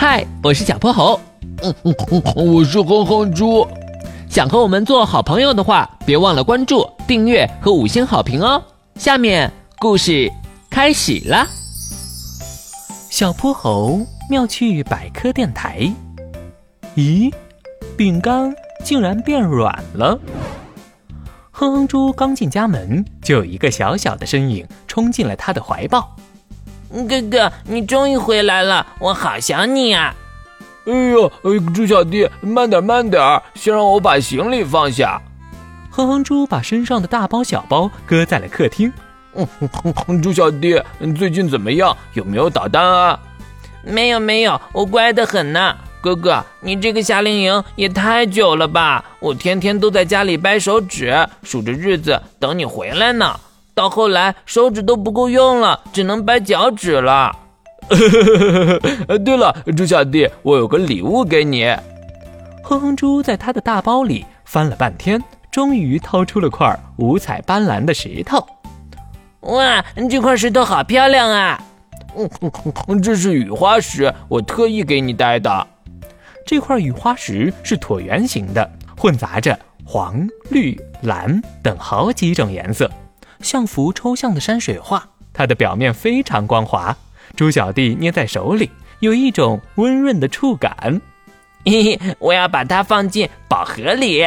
嗨，我是小泼猴。嗯嗯嗯，我是哼哼猪。想和我们做好朋友的话，别忘了关注、订阅和五星好评哦。下面故事开始了。小泼猴妙趣百科电台。咦，饼干竟然变软了！哼哼猪刚进家门，就有一个小小的身影冲进了他的怀抱。哥哥，你终于回来了，我好想你啊！哎呦，猪小弟，慢点慢点，先让我把行李放下。哼哼猪把身上的大包小包搁在了客厅。嗯，猪小弟，最近怎么样？有没有捣蛋啊？没有没有，我乖得很呢。哥哥，你这个夏令营也太久了吧？我天天都在家里掰手指，数着日子等你回来呢。到后来手指都不够用了，只能掰脚趾了。对了，猪小弟，我有个礼物给你。哼哼猪在他的大包里翻了半天，终于掏出了块五彩斑斓的石头。哇，这块石头好漂亮啊！嗯，这是雨花石，我特意给你带的。这块雨花石是椭圆形的，混杂着黄、绿、蓝等好几种颜色。像幅抽象的山水画，它的表面非常光滑。猪小弟捏在手里，有一种温润的触感。嘿嘿，我要把它放进宝盒里。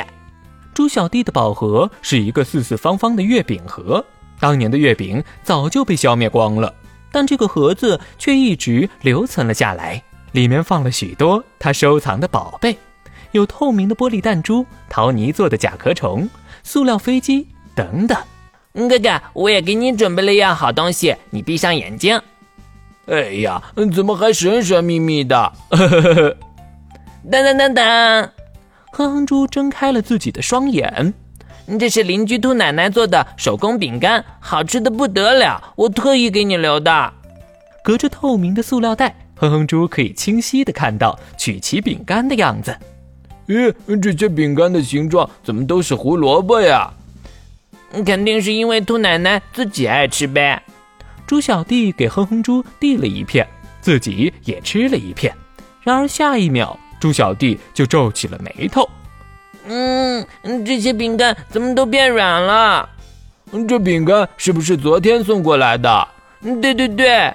猪小弟的宝盒是一个四四方方的月饼盒，当年的月饼早就被消灭光了，但这个盒子却一直留存了下来。里面放了许多他收藏的宝贝，有透明的玻璃弹珠、陶泥做的甲壳虫、塑料飞机等等。哥哥，我也给你准备了样好东西，你闭上眼睛。哎呀，怎么还神神秘秘的？当当当当，哼哼猪睁开了自己的双眼。这是邻居兔奶奶做的手工饼干，好吃的不得了，我特意给你留的。隔着透明的塑料袋，哼哼猪可以清晰的看到曲奇饼干的样子。咦，这些饼干的形状怎么都是胡萝卜呀？肯定是因为兔奶奶自己爱吃呗。猪小弟给哼哼猪递了一片，自己也吃了一片。然而下一秒，猪小弟就皱起了眉头。嗯，这些饼干怎么都变软了？这饼干是不是昨天送过来的？对对对，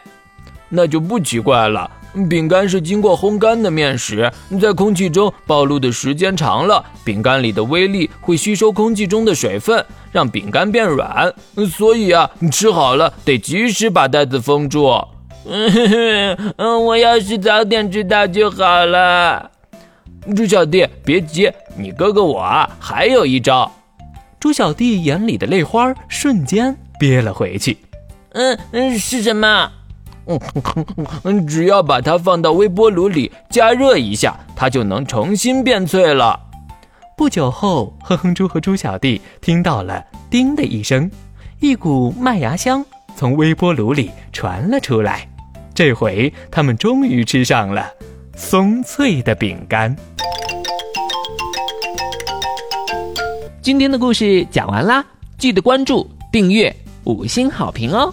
那就不奇怪了。饼干是经过烘干的面食，在空气中暴露的时间长了，饼干里的微粒会吸收空气中的水分，让饼干变软。所以啊，吃好了得及时把袋子封住。嗯，我要是早点知道就好了。猪小弟，别急，你哥哥我啊还有一招。猪小弟眼里的泪花瞬间憋了回去。嗯嗯，是什么？嗯，只要把它放到微波炉里加热一下，它就能重新变脆了。不久后，哼哼猪和猪小弟听到了“叮”的一声，一股麦芽香从微波炉里传了出来。这回他们终于吃上了松脆的饼干。今天的故事讲完啦，记得关注、订阅、五星好评哦！